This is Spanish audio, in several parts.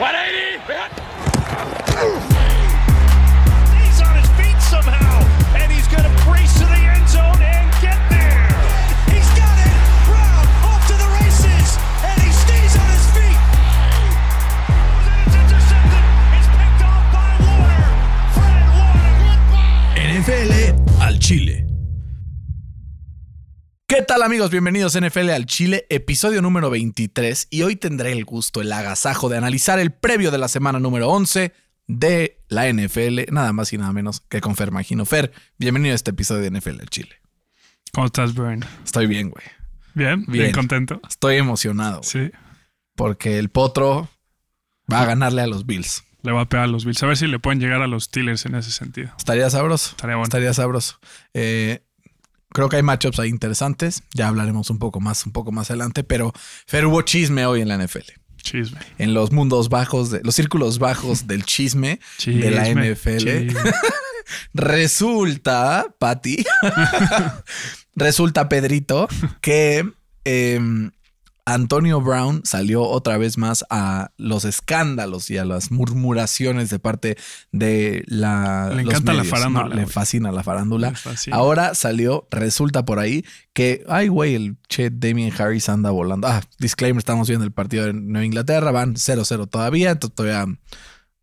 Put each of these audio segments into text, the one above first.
180. ¿Qué tal amigos? Bienvenidos a NFL al Chile, episodio número 23 y hoy tendré el gusto, el agasajo de analizar el previo de la semana número 11 de la NFL, nada más y nada menos que con Fer Magino. Fer, bienvenido a este episodio de NFL al Chile. ¿Cómo estás, Brian? Estoy bien, güey. ¿Bien? ¿Bien, Bien. contento? Estoy emocionado güey, Sí. porque el potro va a ganarle a los Bills. Le va a pegar a los Bills. A ver si le pueden llegar a los Steelers en ese sentido. Estaría sabroso. Estaría bueno. Estaría sabroso. Eh, creo que hay matchups ahí interesantes. Ya hablaremos un poco más, un poco más adelante. Pero Fer hubo chisme hoy en la NFL. Chisme. En los mundos bajos, de, los círculos bajos del chisme, Chisme. de la NFL. Resulta, Pati, resulta, Pedrito, que em, Antonio Brown salió otra vez más a los escándalos y a las murmuraciones de parte de la. Le encanta la farándula, ¿no? Le fascina la farándula. Fascina. Ahora salió, resulta por ahí que, ay, güey, el che Damien Harris anda volando. Ah, disclaimer, estamos viendo el partido de Nueva Inglaterra, van 0-0 todavía, entonces todavía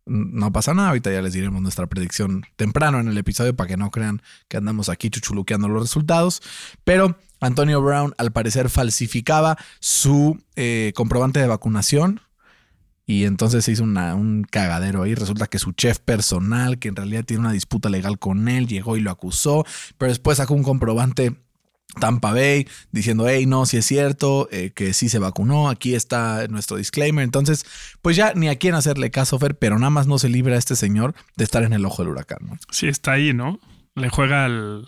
no pasa nada. Ahorita ya les diremos nuestra predicción temprano en el episodio para que no crean que andamos aquí chuchuluqueando los resultados. Pero Antonio Brown al parecer falsificaba su eh, comprobante de vacunación. Y entonces se hizo un cagadero ahí. Resulta que su chef personal, que en realidad tiene una disputa legal con él, llegó y lo acusó. Pero después sacó un comprobante Tampa Bay diciendo, hey, no, si es cierto, eh, que sí se vacunó, aquí está nuestro disclaimer. Entonces, pues ya ni a quién hacerle caso, Fer, pero nada más no se libra a este señor de estar en el ojo del huracán. ¿no? Sí, está ahí, ¿no? Le juega al.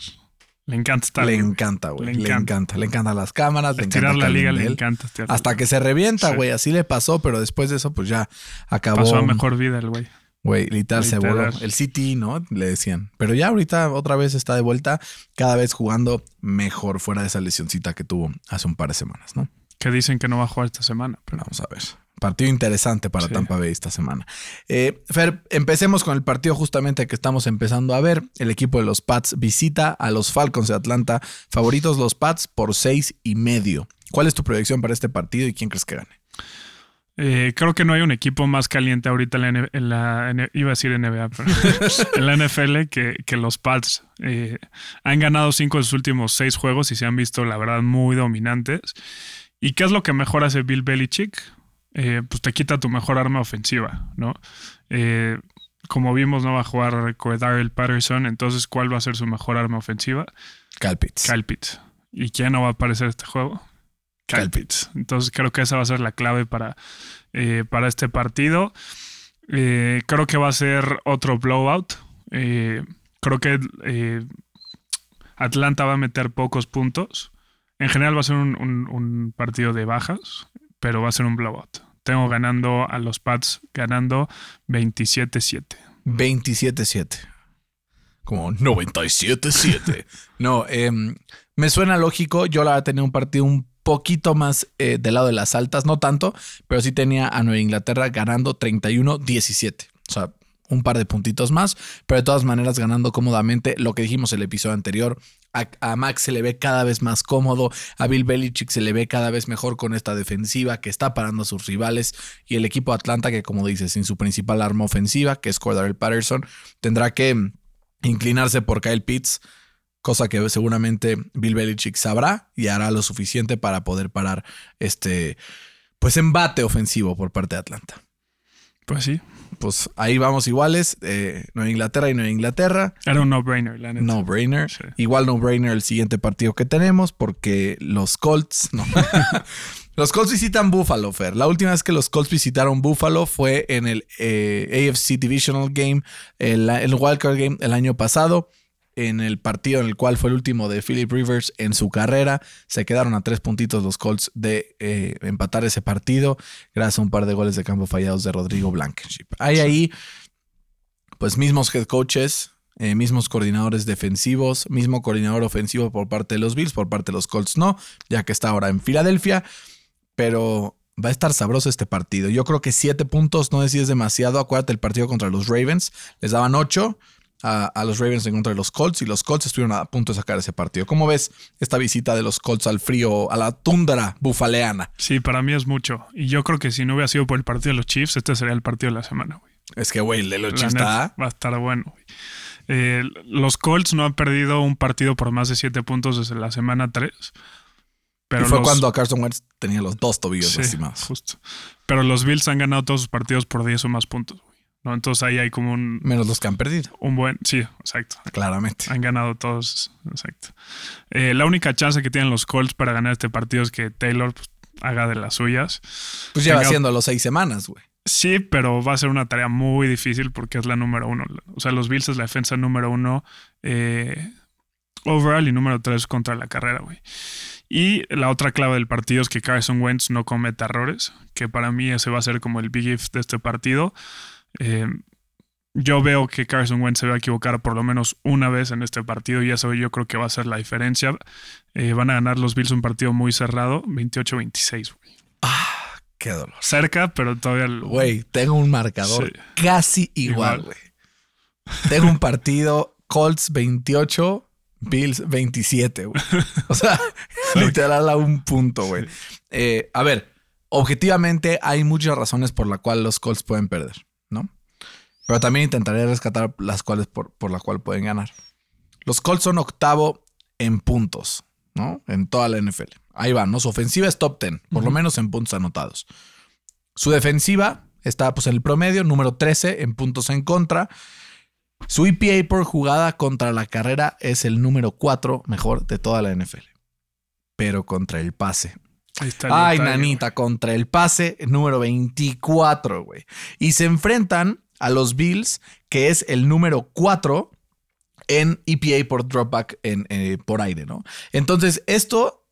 Le encanta estar. le güey. encanta, güey. Le Le encanta. encanta. Le encantan las cámaras, le encanta Estirar la liga le encanta. estirar Hasta que se revienta, Sí. güey. Así le pasó, pero después de eso, pues ya acabó. Pasó a mejor vida el güey. Güey, literal, se voló. El City, ¿no? Le decían. Pero ya ahorita otra vez está de vuelta, cada vez jugando mejor fuera de esa lesioncita que tuvo hace un par de semanas, ¿no? Que dicen que no va a jugar esta semana. Pero Vamos a ver. Partido interesante para Sí. Tampa Bay esta semana. Eh, Fer, empecemos con el partido justamente que estamos empezando a ver. El equipo de los Pats visita a los Falcons de Atlanta. Favoritos los Pats por seis y medio. ¿Cuál es tu proyección para este partido y quién crees que gane? eh, creo que no hay un equipo más caliente ahorita en la, en la N- iba a decir NBA, pero en la NFL que, que los Pats. Eh, han ganado cinco de sus últimos seis juegos y se han visto, la verdad, muy dominantes. ¿Y qué es lo que mejor hace Bill Belichick? Eh, pues te quita tu mejor arma ofensiva, ¿no? Eh, como vimos, no va a jugar Darrell Patterson, entonces, ¿cuál va a ser su mejor arma ofensiva? Kyle Pitts. ¿Y quién no va a aparecer este juego? Pitts. Entonces creo que esa va a ser la clave para, eh, para este partido. Eh, creo que va a ser otro blowout. Creo que Atlanta va a meter pocos puntos. En general va a ser un, un- un partido de bajas, pero va a ser un blowout. Tengo ganando a los Pats ganando 27-7. 27-7. Como 97-7. no, em, me suena lógico. Yo la tenía un partido un poquito más eh, del lado de las altas, no tanto, pero sí tenía a Nueva Inglaterra ganando 31-17. O sea, un par de puntitos más, pero de todas maneras ganando cómodamente lo que dijimos el episodio anterior. A, Max se le ve cada vez más cómodo, a Bill Belichick se le ve cada vez mejor con esta defensiva que está parando a sus rivales y el equipo Atlanta que como dices, sin su principal arma ofensiva, que es Cordell Patterson, tendrá que inclinarse por Kyle Pitts, cosa que seguramente Bill Belichick sabrá y hará lo suficiente para poder parar este pues embate ofensivo por parte de Atlanta. Pues sí, Pues ahí vamos iguales, eh, Nueva Inglaterra y Nueva Inglaterra. era un no-brainer, la neta. No brainer. Sí. Igual no brainer el siguiente partido que tenemos porque los Colts, no. los Colts visitan Buffalo, Fer. La última vez que los Colts visitaron Buffalo fue en el eh, AFC Divisional Game, el, el Wildcard Game el año pasado. En el partido en el cual fue el último de Philip Rivers en su carrera, se quedaron a tres puntitos los Colts de eh, empatar ese partido, gracias a un par de goles de campo fallados de Rodrigo Blankenship. Hay ahí, pues, mismos head coaches, eh, mismos coordinadores defensivos, mismo coordinador ofensivo por parte de los Bills, por parte de los Colts no, ya que está ahora en Filadelfia, pero va a estar sabroso este partido. Yo creo que siete puntos no es demasiado. Acuérdate el partido contra los Ravens. Les daban ocho a, a, los Ravens en contra de los Colts y los Colts estuvieron a punto de sacar ese partido. ¿Cómo ves esta visita de los Colts al frío, a la tundra bufaleana? Sí, para mí es mucho. Y yo creo que si no hubiera sido por el partido de los Chiefs, este sería el partido de la semana, güey. Es que, güey, el de los La Chiefs está... Va a estar bueno, güey. Eh, los Colts no han perdido un partido por más de siete puntos desde la semana 3. Pero y fue los- cuando Carson Wentz tenía los dos tobillos Sí, lastimados. justo. Pero los Bills han ganado todos sus partidos por 10 o más puntos, güey. ¿No? Entonces ahí hay como un, Menos los que han perdido, un buen. Sí, exacto. claramente. Han ganado todos. Exacto. Eh, la única chance que tienen los Colts para ganar este partido es que Taylor pues, haga de las suyas. Pues lleva haciendo los seis semanas, güey. Sí, pero va a ser una tarea muy difícil porque es la número uno. O sea, los Bills es la defensa número uno eh, overall y número tres contra la carrera, güey. Y la otra clave del partido es que Carson Wentz no cometa errores, que para mí ese va a ser como el big if de este partido. Eh, yo veo que Carson Wentz se va a equivocar por lo menos una vez en este partido y eso yo creo que va a ser la diferencia. Eh, van a ganar los Bills un partido muy cerrado, 28-26, güey. Qué dolor. Cerca, pero todavía... Güey, tengo un marcador Sí. casi igual, güey. Tengo un partido Colts 28, Bills 27, güey. O sea, literal a un punto, güey. Eh, a ver, objetivamente hay muchas razones por las cuales los Colts pueden perder. Pero también intentaré rescatar las cuales por, por las cuales pueden ganar. Los Colts son octavo en puntos, ¿no? En toda la NFL. Ahí van, ¿no? Su ofensiva es top 10, por lo menos en puntos anotados. Su defensiva está pues en el promedio, número 13 en puntos en contra. Su EPA por jugada contra la carrera es el número 4 mejor de toda la NFL. Pero contra el pase. Ahí está el Ay, detalle, nanita, contra el pase número 24, güey. Y se enfrentan a los Bills, que es el número 4 en EPA por dropback en, eh, por aire, ¿no? Entonces, esto,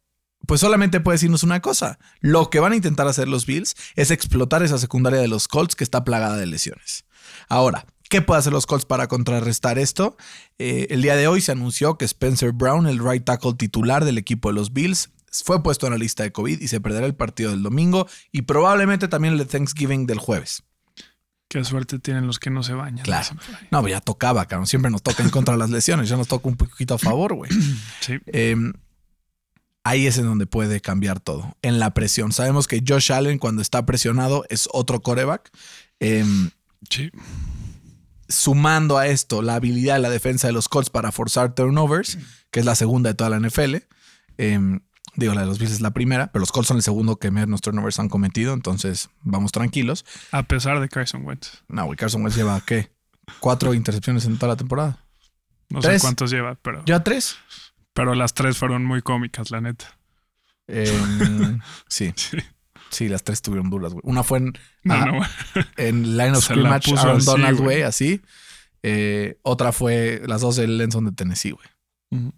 pues solamente puede decirnos una cosa. Lo que van a intentar hacer los Bills es explotar esa secundaria de los Colts que está plagada de lesiones. Ahora, ¿qué puede hacer los Colts para contrarrestar esto? Eh, el día de hoy se anunció que Spencer Brown, el right tackle titular del equipo de los Bills, fue puesto en la lista de COVID y se perderá el partido del domingo y probablemente también el de Thanksgiving del jueves. Qué suerte tienen los que no se bañan. Claro. No, ya tocaba, cabrón. Siempre nos toca en contra de las lesiones. Ya nos toca un poquito a favor, güey. Sí. Eh, ahí es en donde puede cambiar todo. En la presión. Sabemos que Josh Allen, cuando está presionado, es otro coreback. Eh, Sí. sumando a esto la habilidad de la defensa de los Colts para forzar turnovers, que es la segunda de toda la NFL. Eh, digo, la de los Bills es la primera, pero los Colts son el segundo que menos turnovers han cometido, entonces vamos tranquilos. A pesar de Carson Wentz. No, güey, Carson Wentz lleva, ¿qué? Cuatro intercepciones en toda la temporada. No Tres. sé cuántos lleva, pero, ¿Ya tres? pero las tres fueron muy cómicas, la neta. Eh, sí, Sí. sí, las tres estuvieron duras, güey. Una fue en, No, ah, no, en Line of Scrimmage, Aaron Donald, güey. así. Eh, otra fue las dos del Lenson de Tennessee, güey. Ujú.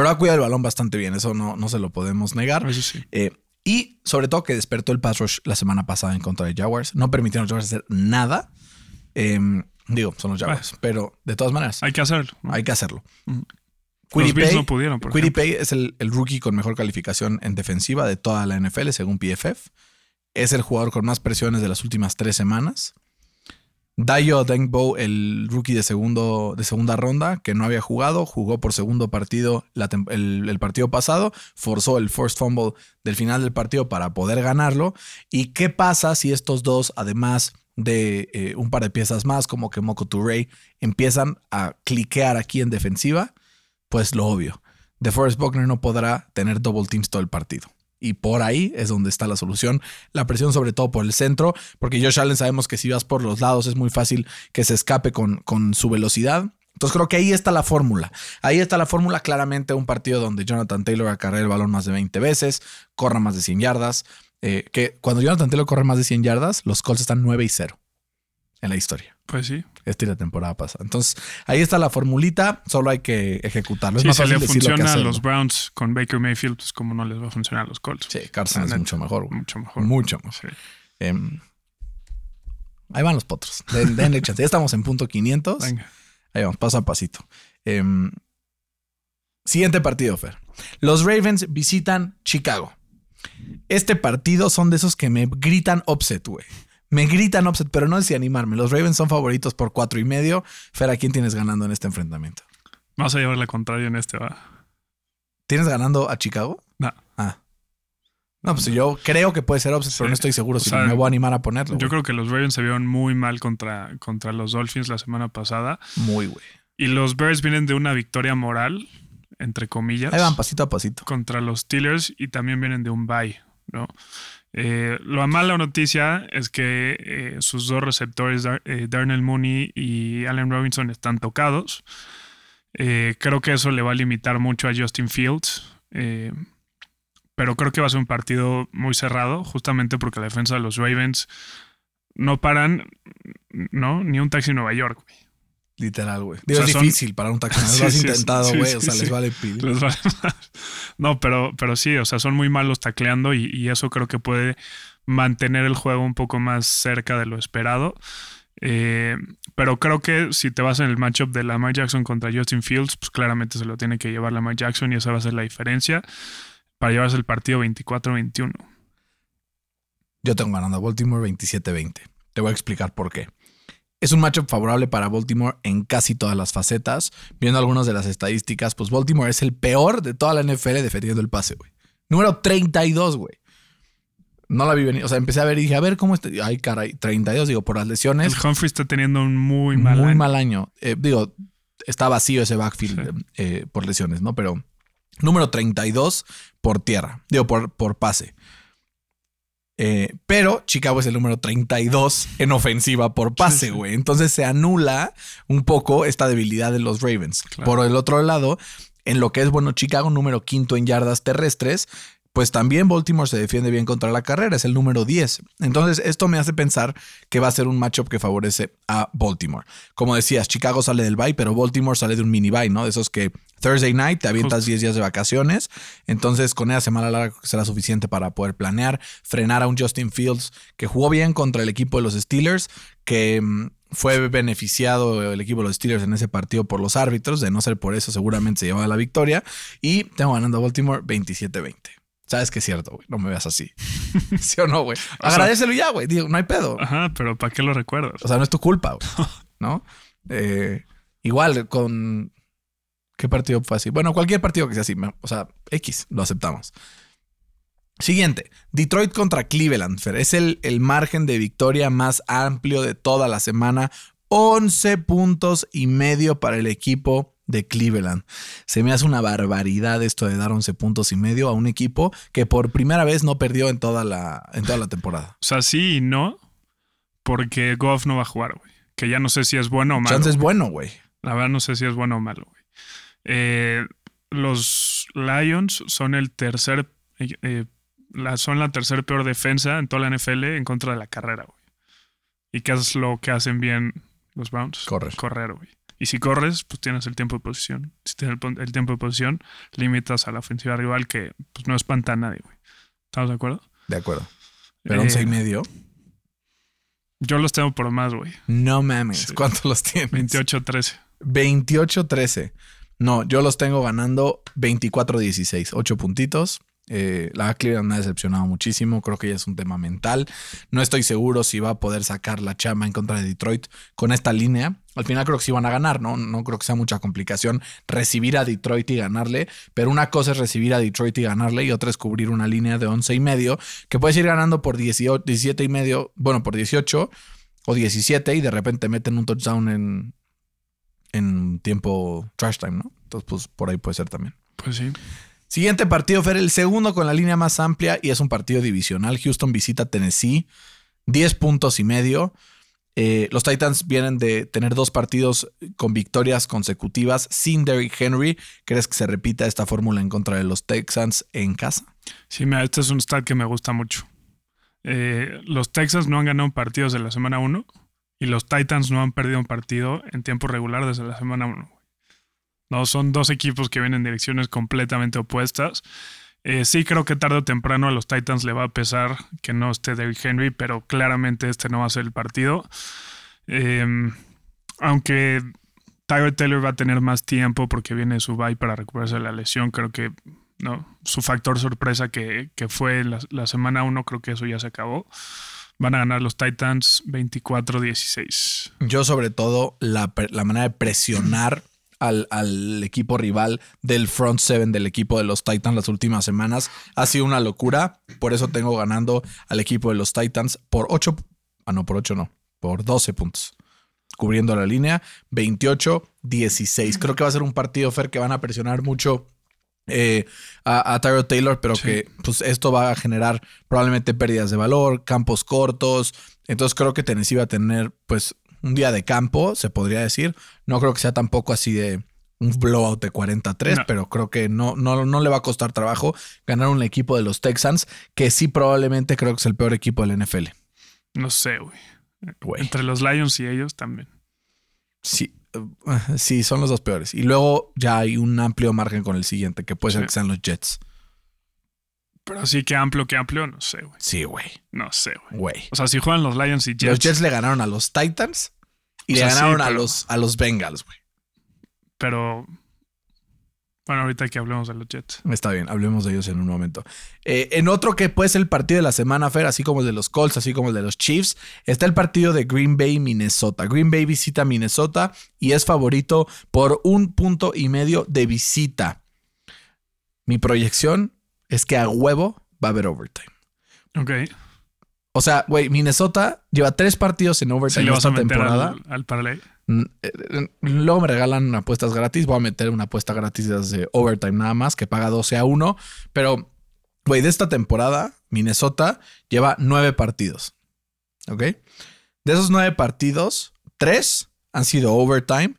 Pero ha cuidado el balón bastante bien, eso no, no se lo podemos negar. Eso sí. Eh, y sobre todo que despertó el pass rush la semana pasada en contra de Jaguars. No permitieron a los Jaguars hacer nada. Eh, digo, son los Jaguars, pero de todas maneras Hay que hacerlo. ¿no? hay que hacerlo. Ujú. Quiddy los Bills Pay- no pudieron, por es el, el rookie con mejor calificación en defensiva de toda la NFL, según PFF. Es el jugador con más presiones de las últimas tres semanas. Dayo Dengbo, el rookie de, segundo, de segunda ronda, que no había jugado, jugó por segundo partido el partido pasado, forzó el first fumble del final del partido para poder ganarlo. ¿Y qué pasa si estos dos, además de eh, un par de piezas más, como que Moko Touré, empiezan a cliquear aquí en defensiva? Pues lo obvio. DeForest Buckner no podrá tener double teams todo el partido. Y por ahí es donde está la solución. La presión sobre todo por el centro, porque Josh Allen sabemos que si vas por los lados es muy fácil que se escape con, con su velocidad. Entonces creo que ahí está la fórmula. Ahí está la fórmula claramente un partido donde Jonathan Taylor acarrea el balón más de 20 veces, corra más de 100 yardas. eh, que cuando Jonathan Taylor corre más de 100 yardas, los Colts están 9 y 0 en la historia. Pues sí. Esta y la temporada pasada. Entonces, ahí está la formulita, solo hay que ejecutarlo. Es Sí, más fácil le funciona a los Browns con Baker Mayfield, pues como no les va a funcionar a los Colts. Sí, Carson es mucho mejor. güey. Mucho mejor. Mucho mejor. Sí. Em, ahí van los potros. Den- denle chance. Ya estamos en punto 500. Venga. Ahí vamos, paso a pasito. Em, siguiente partido, Fer. Los Ravens visitan Chicago. Este partido son de esos que me gritan upset, güey. Me gritan upset, pero no es si animarme. Los Ravens son favoritos por cuatro y medio. Fer, ¿a quién tienes ganando en este enfrentamiento? Vamos a llevar la contraria en este, va. ¿Tienes ganando a Chicago? No. Ah. No, pues yo creo que puede ser upset, pero no estoy seguro O si sea, me voy a animar a ponerlo. Yo creo que los Ravens se vieron muy mal contra, contra los Dolphins la semana pasada. Muy, güey. Y los Bears vienen de una victoria moral, entre comillas, Ahí van pasito a pasito. contra los Steelers y también vienen de un bye, ¿no? Eh, la mala noticia es que eh, sus dos receptores, Dar- eh, Darnell Mooney y Allen Robinson, están tocados. Eh, creo que eso le va a limitar mucho a Justin Fields. pero creo que va a ser un partido muy cerrado, justamente porque la defensa de los Ravens no paran, ¿no? Ni un taxi en Nueva York, güey. Literal, güey. Digo, sea, es son- difícil para un taxi. Sí, lo has sí, intentado, güey. sí, o sea, les vale pil. Les vale más. No, pero, pero sí, o sea, son muy malos tacleando y, y eso creo que puede mantener el juego un poco más cerca de lo esperado. Eh, pero creo que si te vas en el matchup de Lamar Jackson contra Justin Fields, pues claramente se lo tiene que llevar Lamar Jackson y esa va a ser la diferencia para llevarse el partido 24-21. Yo tengo ganando a Baltimore 27-20. Te voy a explicar por qué. Es un matchup favorable para Baltimore en casi todas las facetas. Viendo algunas de las estadísticas, pues Baltimore es el peor de toda la NFL defendiendo el pase, güey. Número 32, güey. No la vi venir. O sea, empecé a ver y dije, a ver cómo está. Ay, caray, 32, digo, por las lesiones. El Humphrey está teniendo un muy mal muy año. mal año. Eh, digo, está vacío ese backfield eh, por lesiones, ¿no? Pero número 32 por tierra. Digo, por, por pase. Eh, pero Chicago es el número 32 en ofensiva por pase, Sí, sí. güey. Entonces se anula un poco esta debilidad de los Ravens. Claro. Por el otro lado, en lo que es bueno Chicago, número quinto en yardas terrestres, pues también Baltimore se defiende bien contra la carrera, es el número 10. Entonces, esto me hace pensar que va a ser un matchup que favorece a Baltimore. Como decías, Chicago sale del bye, pero Baltimore sale de un mini bye, ¿no? De esos que Thursday night te avientas Justo. 10 días de vacaciones. Entonces, con esa semana larga será suficiente para poder planear, frenar a un Justin Fields que jugó bien contra el equipo de los Steelers, que mm, fue beneficiado el equipo de los Steelers en ese partido por los árbitros. De no ser por eso, seguramente se llevaba la victoria. Y tengo ganando a Baltimore 27-20. Sabes que es cierto, güey. No me veas así. ¿Sí o no, güey? Agradecelo ya, güey. Digo, no hay pedo. Ajá, pero ¿para qué lo recuerdas? O sea, no es tu culpa, güey. ¿No? Eh, igual con. ¿Qué partido fue así? Bueno, cualquier partido que sea así. O sea, X, lo aceptamos. Siguiente, Detroit contra Cleveland. Fer. Es el, el margen de victoria más amplio de toda la semana. 11 puntos y medio para el equipo de Cleveland. Se me hace una barbaridad esto de dar 11 puntos y medio a un equipo que por primera vez no perdió en toda la, en toda la temporada. O sea, sí y no, porque Goff no va a jugar, güey. Que ya no sé si es bueno o malo. Chance es bueno, güey. La verdad no sé si es bueno o malo, güey. Eh, los Lions son el tercer, eh, eh, la, son la tercer peor defensa en toda la NFL en contra de la carrera, güey. ¿Y qué es lo que hacen bien los Browns? Correr. Correr, güey. Y si corres, pues tienes el tiempo de posición. Si tienes el, el tiempo de posición, limitas a la ofensiva rival que pues, no espanta a nadie, güey. ¿Estamos de acuerdo? De acuerdo. Pero Eh, 11 y medio. Yo los tengo por más, güey. No mames. Sí. ¿Cuántos los tienes? 28-13. 28-13. No, yo los tengo ganando 24-16. 8 puntitos. Eh, la Cleveland me ha decepcionado muchísimo. Creo que ya es un tema mental. No estoy seguro si va a poder sacar la chama en contra de Detroit con esta línea. Al final creo que sí van a ganar, ¿no? No creo que sea mucha complicación recibir a Detroit y ganarle. Pero una cosa es recibir a Detroit y ganarle y otra es cubrir una línea de 11 y medio que puedes ir ganando por 18, 17 y medio, bueno, por 18 o 17 y de repente meten un touchdown en, en tiempo trash time, ¿no? Entonces, pues por ahí puede ser también. Pues sí. Siguiente partido, Fer, el segundo con la línea más amplia y es un partido divisional. Houston visita Tennessee, 10 puntos y medio. Eh, los Titans vienen de tener dos partidos con victorias consecutivas sin Derrick Henry. ¿Crees que se repita esta fórmula en contra de los Texans en casa? Sí, mira, este es un stat que me gusta mucho. Eh, los Texans no han ganado partidos de la semana 1 y los Titans no han perdido un partido en tiempo regular desde la semana 1. No, son dos equipos que vienen en direcciones completamente opuestas. Eh, sí creo que tarde o temprano a los Titans le va a pesar que no esté Derrick Henry, pero claramente este no va a ser el partido. Eh, aunque Tyler Taylor va a tener más tiempo porque viene su bye para recuperarse de la lesión, creo que ¿no? Su factor sorpresa que, que fue la, la semana 1, creo que eso ya se acabó. Van a ganar los Titans 24-16. Yo, sobre todo, la, la manera de presionar al, al, equipo rival del front seven del equipo de los Titans las últimas semanas ha sido una locura. Por eso tengo ganando al equipo de los Titans por 8. Ah, no, por 8 no, por 12 puntos. Cubriendo la línea 28-16. Creo que va a ser un partido, Fer, que van a presionar mucho eh, a, a Tyro Taylor, pero sí. que pues, esto va a generar probablemente pérdidas de valor, campos cortos. Entonces creo que Tennessee va a tener pues un día de campo, se podría decir. No creo que sea tampoco así de un blowout de 43, no. pero creo que no, no, no le va a costar trabajo ganar un equipo de los Texans, que sí probablemente creo que es el peor equipo del NFL. No sé, güey. Entre los Lions y ellos también. Sí, uh, sí, son los dos peores. Y luego ya hay un amplio margen con el siguiente, que puede ser sí. que sean los Jets. Pero sí que amplio, que amplio, no sé, güey. Sí, güey. No sé, güey. O sea, si juegan los Lions y Jets. Los Jets le ganaron a los Titans y o sea, le ganaron sí, pero, a, los, a los Bengals, güey. Pero. Bueno, ahorita que hablemos de los Jets. Está bien, hablemos de ellos en un momento. Eh, en otro que puede ser el partido de la semana, Fer, así como el de los Colts, así como el de los Chiefs, está el partido de Green Bay, Minnesota. Green Bay visita Minnesota y es favorito por un punto y medio de visita. Mi proyección es que a huevo va a haber overtime. Ok. O sea, güey, Minnesota lleva tres partidos en overtime ¿Sí esta temporada. Al, al parlay? Luego me regalan apuestas gratis. Voy a meter una apuesta gratis de overtime nada más, que paga 12 a 1. Pero, güey, de esta temporada, Minnesota lleva nueve partidos. ¿Ok? De esos nueve partidos, tres han sido overtime.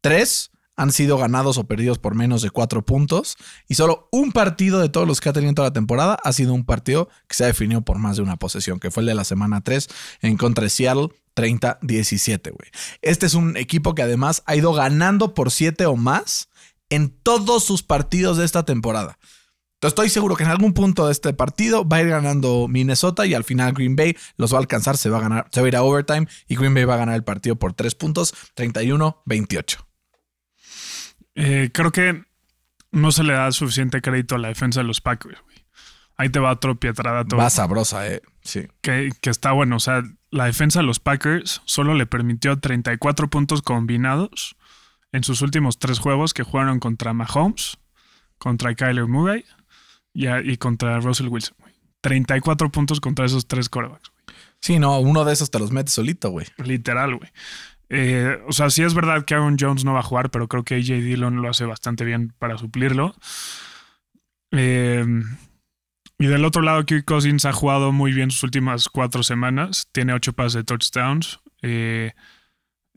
Tres han sido ganados o perdidos por menos de cuatro puntos. Y solo un partido de todos los que ha tenido toda la temporada ha sido un partido que se ha definido por más de una posesión, que fue el de la semana 3 en contra de Seattle. 30-17, güey. Este es un equipo que además ha ido ganando por 7 o más en todos sus partidos de esta temporada. Estoy seguro que en algún punto de este partido va a ir ganando Minnesota y al final Green Bay los va a alcanzar, se va a ganar, se va a ir a overtime y Green Bay va a ganar el partido por 3 puntos, 31-28. Eh, creo que no se le da suficiente crédito a la defensa de los Packers, güey. Ahí te va otro pietradato. Va sabrosa, eh. Sí. Que, que está bueno. O sea, la defensa de los Packers solo le permitió 34 puntos combinados en sus últimos tres juegos que jugaron contra Mahomes, contra Kyler Murray y, y contra Russell Wilson. Güey. 34 puntos contra esos tres corebacks. Güey. Sí, no, uno de esos te los metes solito, güey. Literal, güey. Eh, o sea, sí es verdad que Aaron Jones no va a jugar, pero creo que AJ Dillon lo hace bastante bien para suplirlo. Eh, y del otro lado, Kirk Cousins ha jugado muy bien sus últimas cuatro semanas. Tiene ocho pases de touchdowns, eh,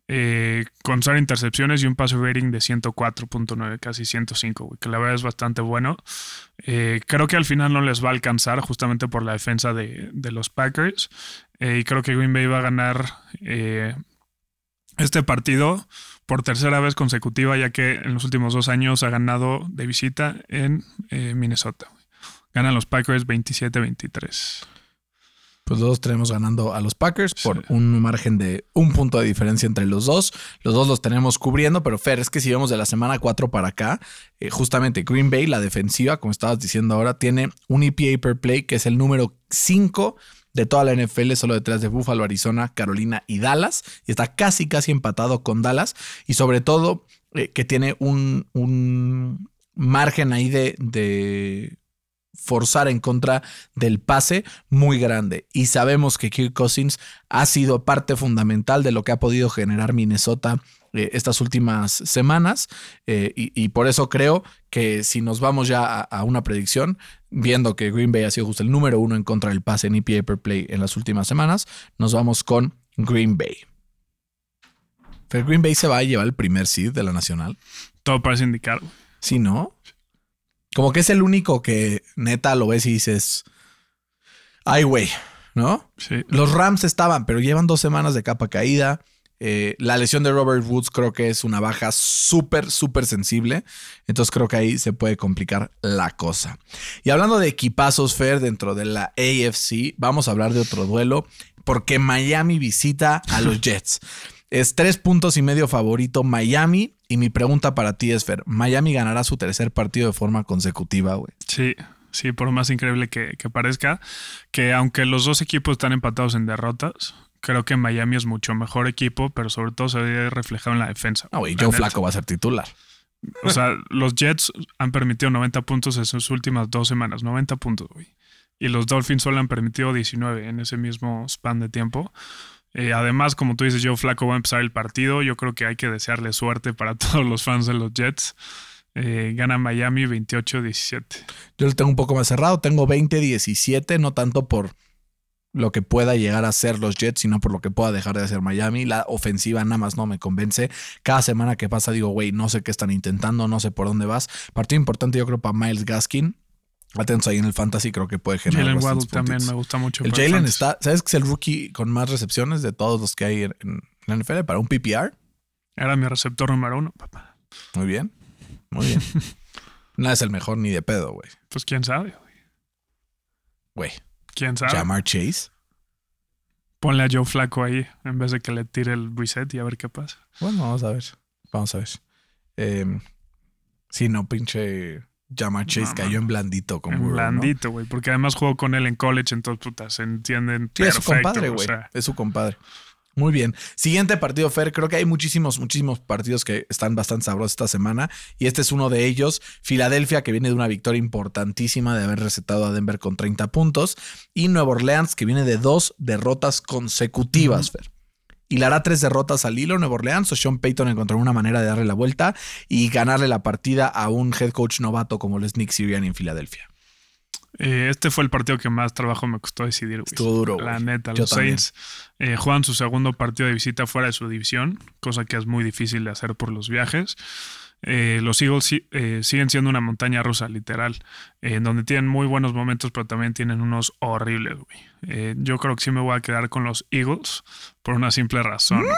eh, con cero intercepciones y un pase rating de 104.9, casi 105, güey, que la verdad es bastante bueno. Eh, creo que al final no les va a alcanzar justamente por la defensa de, de los Packers. y creo que Green Bay va a ganar este partido por tercera vez consecutiva, ya que en los últimos dos años ha ganado de visita en Minnesota. Ganan los Packers 27-23. Pues los dos tenemos ganando a los Packers por sí. un margen de un punto de diferencia entre los dos. Los dos los tenemos cubriendo, pero Fer, es que si vemos de la semana 4 para acá, eh, justamente Green Bay, la defensiva, como estabas diciendo ahora, tiene un EPA per play que es el número 5 de toda la NFL, solo detrás de Buffalo, Arizona, Carolina y Dallas. Y está casi, casi empatado con Dallas. Y sobre todo eh, que tiene un, un margen ahí de, de forzar en contra del pase muy grande. Y sabemos que Kirk Cousins ha sido parte fundamental de lo que ha podido generar Minnesota eh, estas últimas semanas. Eh, y, y, por eso creo que si nos vamos ya a, a, una predicción, viendo que Green Bay ha sido justo el número uno en contra del pase en EPA per play en las últimas semanas, nos vamos con Green Bay. Pero Green Bay se va a llevar el primer seed de la nacional. Todo parece indicar. Sí, ¿no? Como que es el único que neta lo ves y dices, ay, güey, ¿no? Sí. Los Rams estaban, pero llevan dos semanas de capa caída. Eh, la lesión de Robert Woods creo que es una baja súper, súper sensible. Entonces creo que ahí se puede complicar la cosa. Y hablando de equipazos fair dentro de la AFC, vamos a hablar de otro duelo porque Miami visita a los Jets. Es tres puntos y medio favorito Miami. Y mi pregunta para ti es, Fer, ¿Miami ganará su tercer partido de forma consecutiva, güey? Sí, sí, por más increíble que, que parezca, que aunque los dos equipos están empatados en derrotas, creo que Miami es mucho mejor equipo, pero sobre todo se ve reflejado en la defensa. No, La Joe neta. Flaco va a ser titular. O sea, los Jets han permitido 90 puntos en sus últimas dos semanas. 90 puntos, güey. Y los Dolphins solo han permitido 19 en ese mismo span de tiempo. Eh, además, como tú dices, Joe Flaco va a empezar el partido. Yo creo que hay que desearle suerte para todos los fans de los Jets. Eh, gana Miami 28-17. Yo lo tengo un poco más cerrado. Tengo 20-17, no tanto por lo que pueda llegar a ser los Jets, sino por lo que pueda dejar de hacer Miami. La ofensiva nada más no me convence. Cada semana que pasa digo, güey, no sé qué están intentando, no sé por dónde vas. Partido importante yo creo para Miles Gaskin. Atentos ahí en el fantasy, creo que puede generar Jalen Waddle también me gusta mucho. El Jalen está, ¿sabes que es el rookie con más recepciones de todos los que hay en, en la NFL para un PPR? Era mi receptor número uno, papá. Muy bien, muy bien. no es el mejor ni de pedo, güey. Pues quién sabe, güey. Güey, ¿Quién sabe? Jamar Chase. Ponle a Joe Flaco ahí en vez de que le tire el reset y a ver qué pasa. Bueno, vamos a ver. Vamos a ver. Eh, sí, no, pinche Jamar Chase No, cayó en blandito con En blandito, güey. Porque además jugó con él en college, entonces puta, se entienden. Sí, es su compadre, o güey. sea, Es su compadre. Muy bien. Siguiente partido, Fer. Creo que hay muchísimos, muchísimos partidos que están bastante sabrosos esta semana. Y este es uno de ellos. Filadelfia, que viene de una victoria importantísima de haber recetado a Denver con 30 puntos. Y Nueva Orleans, que viene de dos derrotas consecutivas, Fer. Y le hará tres derrotas al hilo Nueva Orleans o Sean Payton encontró una manera de darle la vuelta y ganarle la partida a un head coach novato como el Nick Sirianni en Filadelfia. Eh, este fue el partido que más trabajo me costó decidir, güey. Estuvo duro, La neta, Yo los. Saints eh, juegan su segundo partido de visita fuera de su división, cosa que es muy difícil de hacer por los viajes. Eh, los Eagles siguen siendo una montaña rusa, literal, en donde tienen muy buenos momentos, pero también tienen unos horribles, güey. Yo creo que sí me voy a quedar con los Eagles por una simple razón, güey.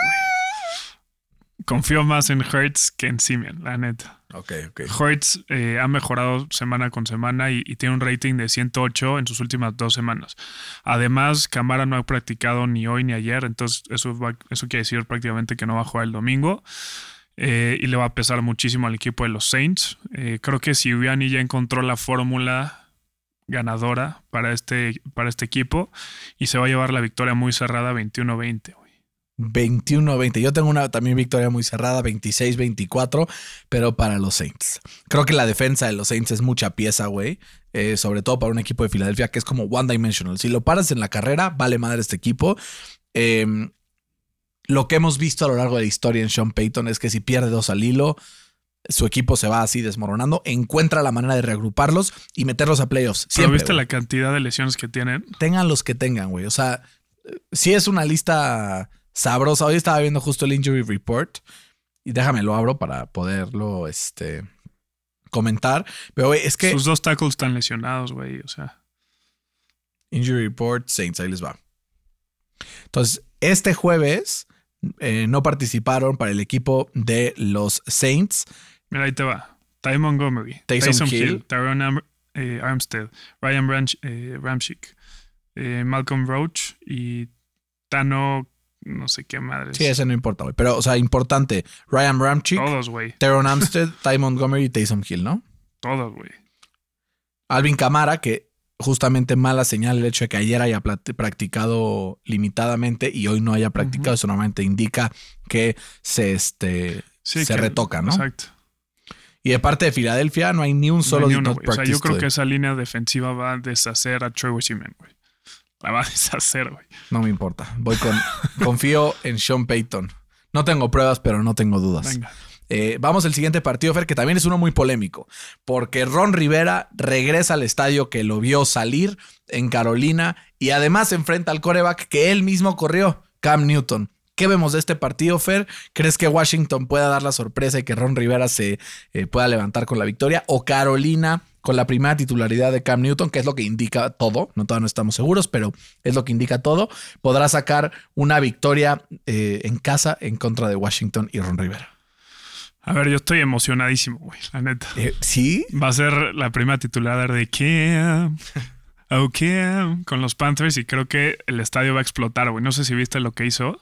Confío más en Hurts que en Simeon, la neta. Ok, ok. Hurts eh, ha mejorado semana con semana y, y tiene un rating de 108 en sus últimas dos semanas. Además, Camara no ha practicado ni hoy ni ayer, entonces eso, va- eso quiere decir prácticamente que no va a jugar el domingo. eh, y le va a pesar muchísimo al equipo de los Saints. Eh, creo que Sirianni ya encontró la fórmula ganadora para este, para este equipo y se va a llevar la victoria muy cerrada 21-20. Güey. 21-20. Yo tengo una también victoria muy cerrada, 26-24, pero para los Saints. Creo que la defensa de los Saints es mucha pieza, güey. eh, sobre todo para un equipo de Filadelfia que es como one dimensional. Si lo paras en la carrera, vale madre este equipo. Eh, lo que hemos visto a lo largo de la historia en Sean Payton es que si pierde dos al hilo, su equipo se va así desmoronando. Encuentra la manera de reagruparlos y meterlos a playoffs. Pero Siempre, viste güey la cantidad de lesiones que tienen. tengan los que tengan, güey. O sea, si es una lista sabrosa. Hoy estaba viendo justo el injury report y déjame lo abro para poderlo este, comentar. Pero güey, es que Sus dos tackles están lesionados, güey. O sea, injury report Saints, ahí les va. Entonces, este jueves eh, no participaron para el equipo de los Saints. mira, ahí te va. Ty Montgomery, Taysom Hill. Hill, Tyron Am- eh, Armstead, Ryan Branch, eh, Ramchick, Malcolm Roach y Tano, no sé qué madres. Sí, ese no importa, güey. Pero, o sea, importante. Ryan Ramchick, Todos, güey. Teron Amstead, Ty Montgomery y Taysom Hill, ¿no? Todos, güey. Alvin Camara, que justamente mala señal el hecho de que ayer haya practicado limitadamente y hoy no haya practicado. Ujú. Eso normalmente indica que se, este, Sí, se que- retoca, ¿no? Exacto. Y de parte de Filadelfia no hay ni un No solo did uno. O sea, yo creo today. que esa línea defensiva va a deshacer a Trevor Simeon, güey. La va a deshacer, güey. No me importa. Voy con. confío en Sean Payton. No tengo pruebas, pero no tengo dudas. Venga. Eh, vamos al siguiente partido, Fer, que también es uno muy polémico, porque Ron Rivera regresa al estadio que lo vio salir en Carolina y además se enfrenta al coreback que él mismo corrió, Cam Newton. ¿Qué vemos de este partido, Fer? ¿Crees que Washington pueda dar la sorpresa y que Ron Rivera se eh, pueda levantar con la victoria? ¿O Carolina con la primera titularidad de Cam Newton, que es lo que indica todo? No todavía no estamos seguros, pero es lo que indica todo. Podrá sacar una victoria eh, en casa en contra de Washington y Ron Rivera. A ver, yo estoy emocionadísimo, güey. La neta. Eh, ¿Sí? Va a ser la primera titular de Cam. Oh, Cam. Con los Panthers y creo que el estadio va a explotar, güey. No sé si viste lo que hizo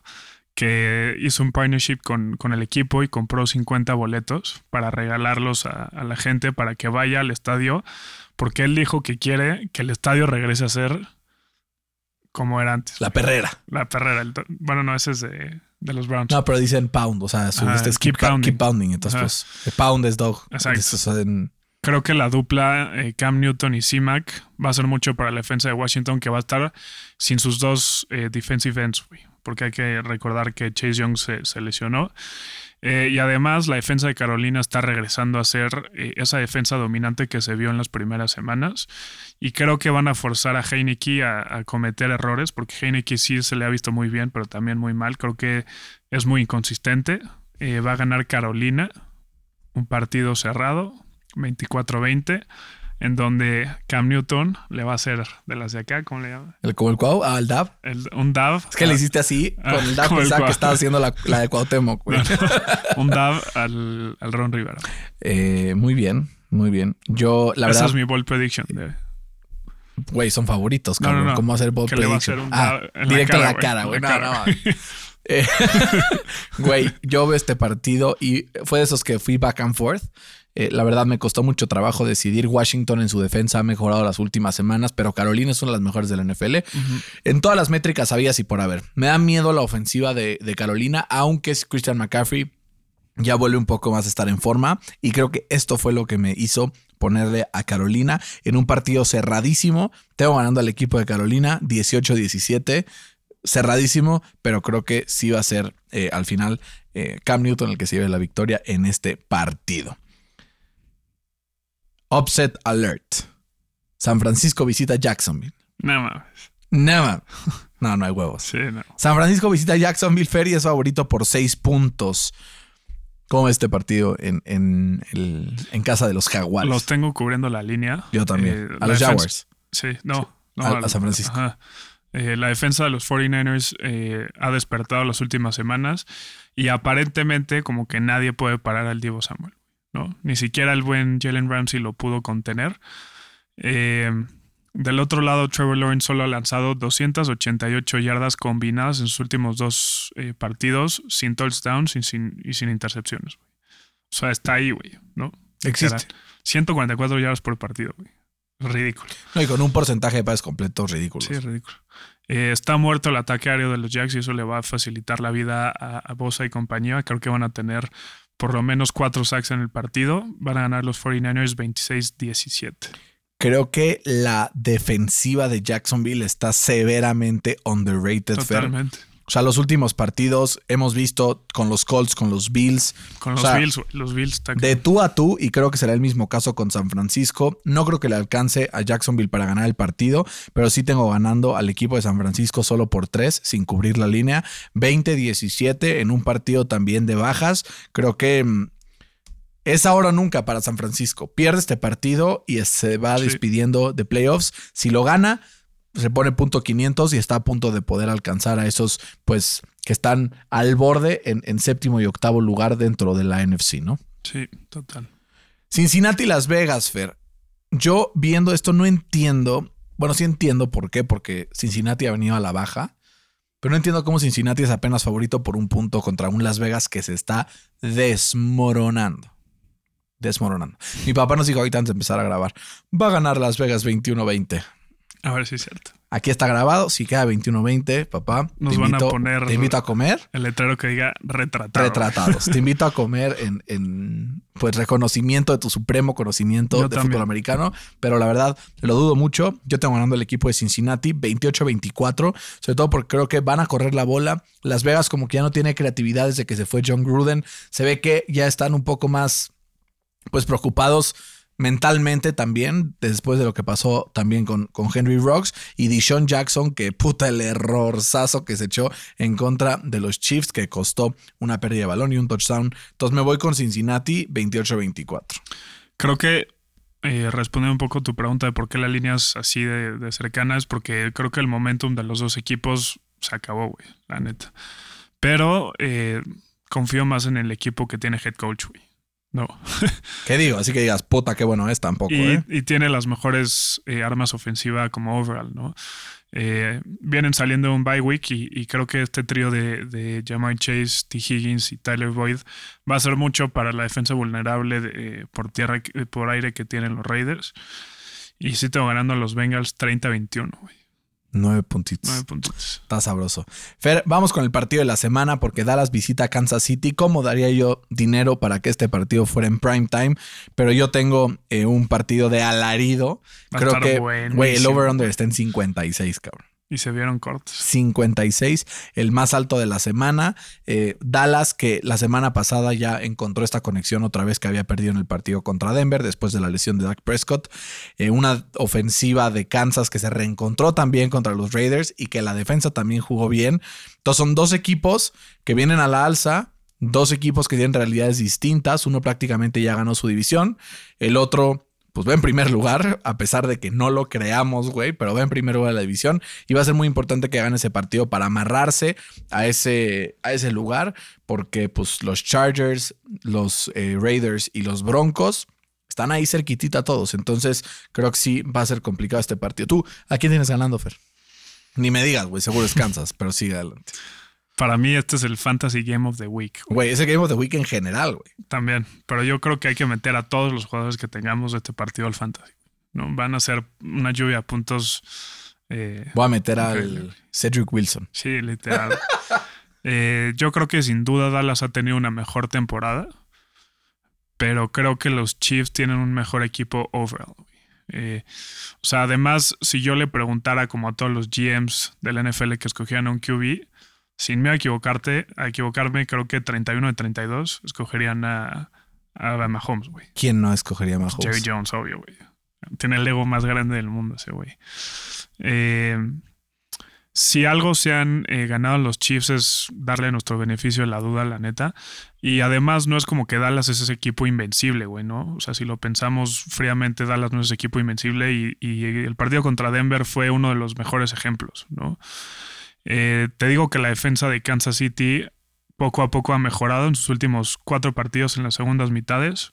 que hizo un partnership con, con el equipo y compró 50 boletos para regalarlos a, a la gente para que vaya al estadio, porque él dijo que quiere que el estadio regrese a ser como era antes. La perrera. La perrera. el bueno, no, ese es de, de los Browns. No, pero dicen pound, o sea, su, este es keep keep, pounding. keep pounding. Entonces, Ajá. pues, el pound es dog. Exacto. En- Creo que la dupla eh, Cam Newton y C-Mac va a ser mucho para la defensa de Washington, que va a estar sin sus dos eh, defensive ends, güey. Porque hay que recordar que Chase Young se, lesionó. Eh, y además, la defensa de Carolina está regresando a ser eh, esa defensa dominante que se vio en las primeras semanas. Y creo que van a forzar a Heineke a, a cometer errores, porque Heineke sí se le ha visto muy bien, pero también muy mal. Creo que es muy inconsistente. Eh, va a ganar Carolina, un partido cerrado, 24-20, en donde Cam Newton le va a hacer de las de acá, ¿cómo le llama? el, como el cuau, ah, el dab. El- un dab. Es que le hiciste así, Ah, con el dab pensaba que estaba haciendo la, la de Cuauhtémoc, güey. un dab al, al Ron Rivera. Eh, muy bien, muy bien. Yo, la Esa verdad, es mi ball prediction. de- güey, son favoritos, No, no, cabrón. no. ¿Cómo hacer ball Que le va a prediction? hacer un Ah, en la directo en cara, la güey, cara, güey. la No, no. Eh, Güey, yo veo este partido y fue de esos que fui back and forth. Eh, la verdad me costó mucho trabajo decidir. Washington en su defensa ha mejorado las últimas semanas, pero Carolina es una de las mejores de la NFL. En todas las métricas había y por haber. Me da miedo la ofensiva de, de Carolina, aunque es Christian McCaffrey ya vuelve un poco más a estar en forma. Y creo que esto fue lo que me hizo ponerle a Carolina en un partido cerradísimo. Tengo ganando al equipo de Carolina 18-17. Cerradísimo, pero creo que sí va a ser eh, al final eh, Cam Newton el que se lleve la victoria en este partido. Upset alert. San Francisco visita Jacksonville. No mames. Nada. No, no hay huevos. Sí, no. San Francisco visita Jacksonville. Ferry es favorito por seis puntos. ¿Cómo es este partido en, en, el- en casa de los Jaguares? Los tengo cubriendo la línea. Yo también. Eh, a los Jaguars. Sí, no. no, A- San Francisco. ajá. Eh, la defensa de los 49ers eh, ha despertado las últimas semanas y aparentemente como que nadie puede parar al Divo Samuel, ¿no? Ni siquiera el buen Jalen Ramsey lo pudo contener. Eh, del otro lado, Trevor Lawrence solo ha lanzado 288 yardas combinadas en sus últimos dos eh, partidos, sin touchdowns y sin, y sin intercepciones. güey. O sea, está ahí, güey, ¿no? Existe. Literal. 144 yardas por partido, güey. Ridículo. No, y con un porcentaje de pases completos ridículos. Sí, ridículo. Eh, está muerto el ataque aéreo de los Jacks y eso le va a facilitar la vida a, a Bosa y compañía. Creo que van a tener por lo menos cuatro sacks en el partido. Van a ganar los 49ers 26-17. Creo que la defensiva de Jacksonville está severamente underrated. Fer. O sea, los últimos partidos hemos visto con los Colts, con los Bills, Con los sea, Bills, los Bills de tú a tú, y creo que será el mismo caso con San Francisco. No creo que le alcance a Jacksonville para ganar el partido, pero sí tengo ganando al equipo de San Francisco solo por tres, sin cubrir la línea. 20-17 en un partido también de bajas. Creo que mm, es ahora o nunca para San Francisco. Pierde este partido y se va Sí. despidiendo de playoffs. Si lo gana, se pone punto 500 y está a punto de poder alcanzar a esos, pues, que están al borde en, en séptimo y octavo lugar dentro de la NFC, ¿no? Sí, total. Cincinnati Las Vegas, Fer. Yo viendo esto no entiendo. Bueno, sí entiendo por qué, porque Cincinnati ha venido a la baja. Pero no entiendo cómo Cincinnati es apenas favorito por un punto contra un Las Vegas que se está desmoronando. Desmoronando. Mi papá nos dijo ahorita antes de empezar a grabar. Va a ganar Las Vegas 21-20. A ver si es cierto. Aquí está grabado. Si queda 21-20, papá, Nos te, van a poner- te invito a comer. El letrero que diga retratado. Retratados. Te invito a comer en, en, pues reconocimiento de tu supremo conocimiento Yo de también. fútbol americano, pero la verdad lo dudo mucho. Yo tengo ganando el equipo de Cincinnati 28-24, sobre todo porque creo que van a correr la bola. Las Vegas como que ya no tiene creatividad desde que se fue John Gruden. Se ve que ya están un poco más pues preocupados mentalmente también, después de lo que pasó también con, con Henry Rocks y Deshaun Jackson, que puta el errorzazo que se echó en contra de los Chiefs, que costó una pérdida de balón y un touchdown. Entonces me voy con Cincinnati 28-24. Creo que eh, respondiendo un poco tu pregunta de por qué la línea es así de, de cercana es porque creo que el momentum de los dos equipos se acabó, güey, la neta. Pero eh, confío más en el equipo que tiene head coach, güey. No. ¿Qué digo? Así que digas, puta, qué bueno es tampoco, y, ¿eh? y tiene las mejores eh, armas ofensivas como overall, ¿no? Eh, vienen saliendo de un bye week y, creo que este trío de, de Jamar Chase, T. Higgins y Tyler Boyd va a ser mucho para la defensa vulnerable de, por tierra, por aire que tienen los Raiders. Y sí tengo ganando a los Bengals 30-21, güey. Nueve puntitos. Nueve puntitos. Está sabroso. Fer, vamos con el partido de la semana porque Dallas visita Kansas City. ¿Cómo daría yo dinero para que este partido fuera en prime time? Pero yo tengo eh, un partido de alarido. Creo que, güey, el over-under está en 56, cabrón. Y se vieron cortos. 56, el más alto de la semana. Eh, Dallas, que la semana pasada ya encontró esta conexión otra vez que había perdido en el partido contra Denver después de la lesión de Dak Prescott. Eh, una ofensiva de Kansas que se reencontró también contra los Raiders y que la defensa también jugó bien. Entonces son dos equipos que vienen a la alza. Dos equipos que tienen realidades distintas. Uno prácticamente ya ganó su división. El otro pues va en primer lugar, a pesar de que no lo creamos, güey, pero va en primer lugar de la división y va a ser muy importante que hagan ese partido para amarrarse a ese, a ese lugar, porque pues los Chargers, los eh, Raiders y los Broncos están ahí cerquitita todos, entonces creo que sí va a ser complicado este partido. ¿Tú a quién tienes ganando, Fer? Ni me digas, güey, seguro descansas, pero sigue adelante. Para mí este es el Fantasy Game of the Week. Güey, es el Game of the Week en general, güey. También, pero yo creo que hay que meter a todos los jugadores que tengamos de este partido al Fantasy. ¿no? Van a ser una lluvia de puntos. Eh, Voy a meter al Cedric Wilson. Sí, literal. Eh, yo creo que sin duda Dallas ha tenido una mejor temporada, pero creo que los Chiefs tienen un mejor equipo overall. Eh, o sea, además, si yo le preguntara como a todos los GMs del NFL que escogían un QB, sin miedo a equivocarte, a equivocarme, creo que 31 de 32 escogerían a, a Mahomes, güey. ¿Quién no escogería a Mahomes? Jerry Jones, obvio, güey. Tiene el ego más grande del mundo ese güey. Eh, si algo se han eh, ganado los Chiefs es darle nuestro beneficio de la duda, la neta. Y además no es como que Dallas es ese equipo invencible, güey, ¿no? O sea, si lo pensamos fríamente, Dallas no es ese equipo invencible y, y el partido contra Denver fue uno de los mejores ejemplos, ¿no? Eh, te digo que la defensa de Kansas City poco a poco ha mejorado en sus últimos cuatro partidos en las segundas mitades.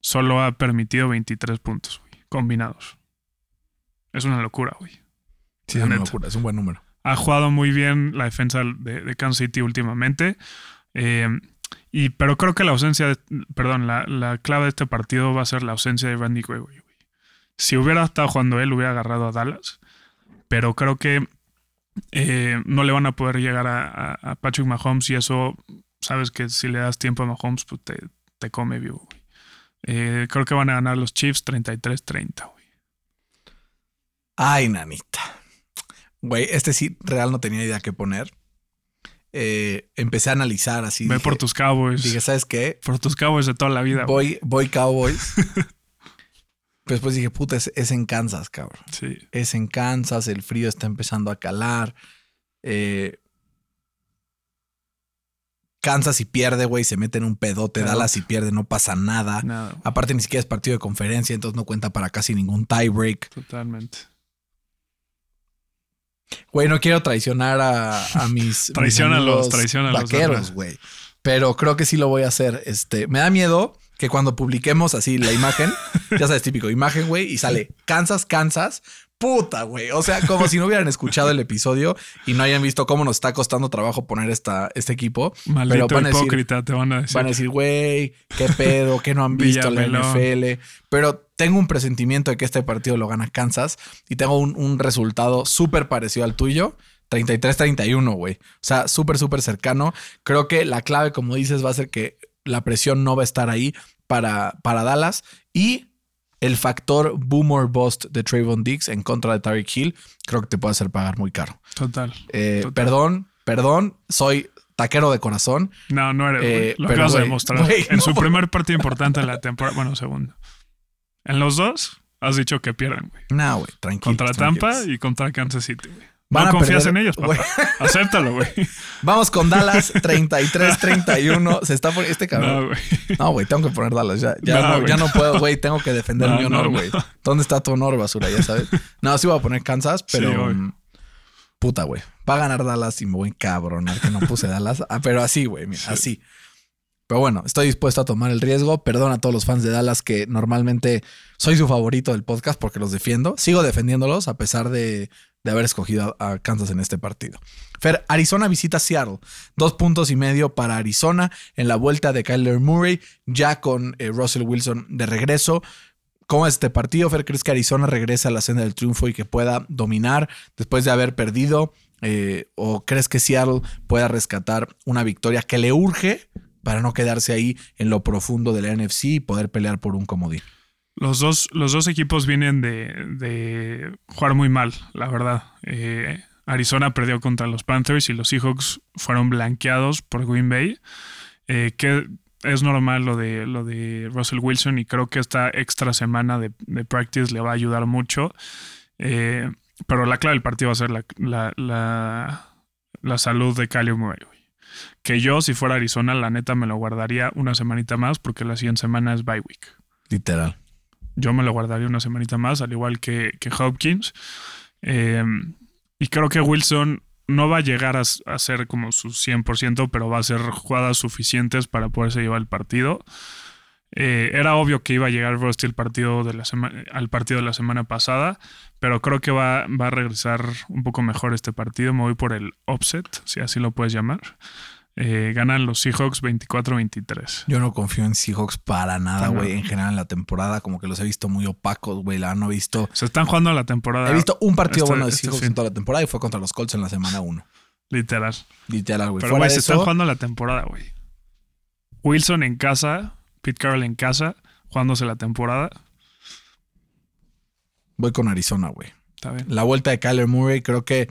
Solo ha permitido 23 puntos combinados. Es una locura, güey. Sí, es una locura, es un buen número. Ha jugado muy bien la defensa de, Kansas City últimamente. Eh, y, pero creo que la ausencia, de, perdón, la, clave de este partido va a ser la ausencia de Randy Gregory. Si hubiera estado jugando él, hubiera agarrado a Dallas. Pero creo que eh, no le van a poder llegar a, Patrick Mahomes y eso, sabes que si le das tiempo a Mahomes, pues te, come vivo. Eh, creo que van a ganar los Chiefs 33-30, güey. Ay, nanita. Güey, este sí, real no tenía idea qué poner. Eh, empecé a analizar así. Ve por tus Cowboys. Dije, ¿sabes qué? Por tus Cowboys de toda la vida. Voy, voy Cowboys. después dije, puta, es, en Kansas, cabrón. Sí. Es en Kansas, el frío está empezando a calar. Eh, Kansas y pierde, güey, se mete en un pedote. Dallas y pierde, no pasa nada. Aparte, ni siquiera es partido de conferencia, entonces no cuenta para casi ningún tiebreak. Totalmente. Güey, no quiero traicionar a, mis. Traicionalos, traicionalos. Vaqueros, güey. Pero creo que sí lo voy a hacer. Este, me da miedo que cuando publiquemos así la imagen, ya sabes, típico, imagen, güey, y sale Kansas, Kansas, puta, güey. O sea, como si no hubieran escuchado el episodio y no hayan visto cómo nos está costando trabajo poner esta, este equipo. Maldito Pero van hipócrita, te van a decir. Van a decir, güey, qué pedo, que no han visto la NFL. Pero tengo un presentimiento de que este partido lo gana Kansas y tengo un, un resultado súper parecido al tuyo. 33-31, güey. O sea, súper, súper cercano. Creo que la clave, como dices, va a ser que la presión no va a estar ahí para, para Dallas. Y el factor boomer bust de Trayvon Diggs en contra de Tariq Hill, creo que te puede hacer pagar muy caro. Total. Eh, perdón, perdón, soy taquero de corazón. No, no eres. Eh, lo acabas de demostrar. en su primer partido importante de la temporada, bueno, segundo. En los dos, has dicho que pierden, güey. No, güey, tranquilo. Contra Tampa y contra Kansas City, güey. No confías en ellos, papá. Acéptalo, güey. Vamos con Dallas 33-31. Se está poniendo este cabrón. No, güey. tengo que poner Dallas. Ya, ya, no, ya no, puedo, güey. Tengo que defender mi honor, güey. ¿Dónde está tu honor, basura? Ya sabes. No, sí voy a poner Kansas, pero. puta, güey. Va a ganar Dallas y me voy cabrón. Que no puse Dallas. Ah, pero así, güey. así. Pero bueno, estoy dispuesto a tomar el riesgo. Perdón a todos los fans de Dallas que normalmente soy su favorito del podcast porque los defiendo. Sigo defendiéndolos a pesar de de haber escogido a Kansas en este partido. Fer, Arizona visita Seattle. Dos puntos y medio para Arizona en la vuelta de Kyler Murray, ya con eh, Russell Wilson de regreso. ¿Cómo es este partido, Fer? ¿Crees que Arizona regresa a la senda del triunfo y que pueda dominar después de haber perdido? Eh, ¿O crees que Seattle pueda rescatar una victoria que le urge para no quedarse ahí en lo profundo de la NFC y poder pelear por un comodín? Los dos, los dos equipos vienen de, jugar muy mal, la verdad. Eh, Arizona perdió contra los Panthers y los Seahawks fueron blanqueados por Green Bay. Eh, que es normal lo de, lo de Russell Wilson y creo que esta extra semana de, practice le va a ayudar mucho. Eh, pero la clave del partido va a ser la, la, salud de Kyler Murray. Que yo, si fuera Arizona, la neta me lo guardaría una semanita más porque la siguiente semana es bye week. Literal. Yo me lo guardaría una semanita más, al igual que, que Hopkins. Eh, y creo que Wilson no va a llegar a, ser como su 100%, pero va a ser jugadas suficientes para poderse llevar el partido. Eh, era obvio que iba a llegar Rusty el partido de la al partido de la semana pasada, pero creo que va, va, a regresar un poco mejor este partido. Me voy por el offset, si así lo puedes llamar. Eh, ganan los Seahawks 24-23. Yo no confío en Seahawks para nada, güey. En general en la temporada, como que los he visto muy opacos, güey. La no he visto. Se están jugando la temporada. He visto un partido bueno de Seahawks en toda la temporada y fue contra los Colts en la semana 1. Literal. Literal, güey. Pero, güey, se están jugando la temporada, güey. Wilson en casa, Pete Carroll en casa, jugándose la temporada. Voy con Arizona, güey. Está bien. La vuelta de Kyler Murray, creo que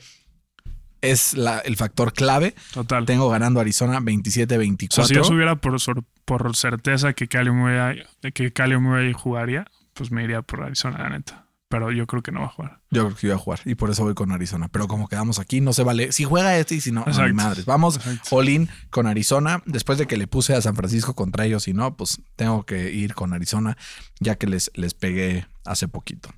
es el factor clave. Total. Tengo ganando Arizona 27-24. si yo supiera por, por certeza que Cali Murray, que Murray jugaría, pues me iría por Arizona, la neta. Pero yo creo que no va a jugar. Yo creo que iba a jugar y por eso voy con Arizona. Pero como quedamos aquí, no se vale. Si juega este y si no, no madres. Vamos all con Arizona. Después de que le puse a San Francisco contra ellos y no, pues tengo que ir con Arizona, ya que les, les pegué hace poquito.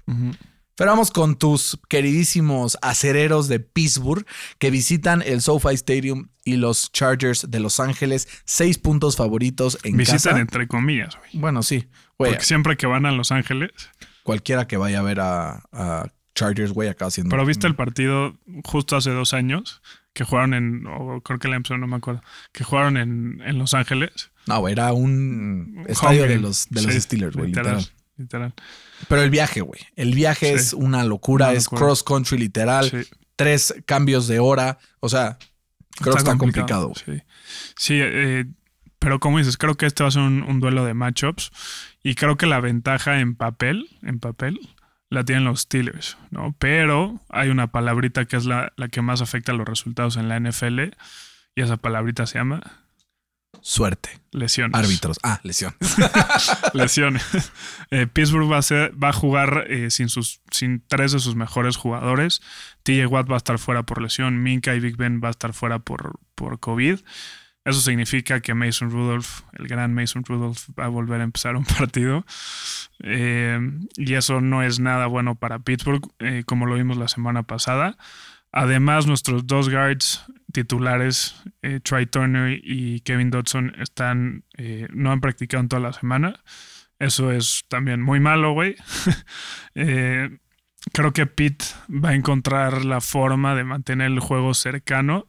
Pero vamos con tus queridísimos acereros de Pittsburgh que visitan el SoFi Stadium y los Chargers de Los Ángeles. Seis puntos favoritos en Visitan entre comillas, güey. Bueno, sí. Porque siempre que van a Los Ángeles. Cualquiera que vaya a ver a, Chargers, güey, acá haciendo. Pero viste el partido justo hace dos años que jugaron en. O creo que la no me acuerdo. Que jugaron en, Los Ángeles. No, era un estadio de los, de los Steelers, güey, literal. literal. Pero el viaje, güey. El viaje es una locura, es cross country literal. Tres cambios de hora. O sea, creo que está complicado. sí, sí eh, pero como dices, creo que este va a ser un, duelo de matchups. Y creo que la ventaja en papel, en papel, la tienen los Steelers, ¿no? Pero hay una palabrita que es la, la que más afecta a los resultados en la NFL. Y esa palabrita se llama Suerte. Lesiones. Árbitros. Ah, lesiones. lesiones. Eh, Pittsburgh va a, va a jugar eh, sin, sus, sin tres de sus mejores jugadores. TJ Watt va a estar fuera por lesión. Minka y Big Ben va a estar fuera por, por COVID. Eso significa que Mason Rudolph, el gran Mason Rudolph, va a volver a empezar un partido. Eh, y eso no es nada bueno para Pittsburgh, como lo vimos la semana pasada. Además, nuestros dos guards titulares, eh, Trey Turner y Kevin Dodson, están, eh, no han practicado en toda la semana. Eso es también muy malo, güey. Eh, creo que Pete va a encontrar la forma de mantener el juego cercano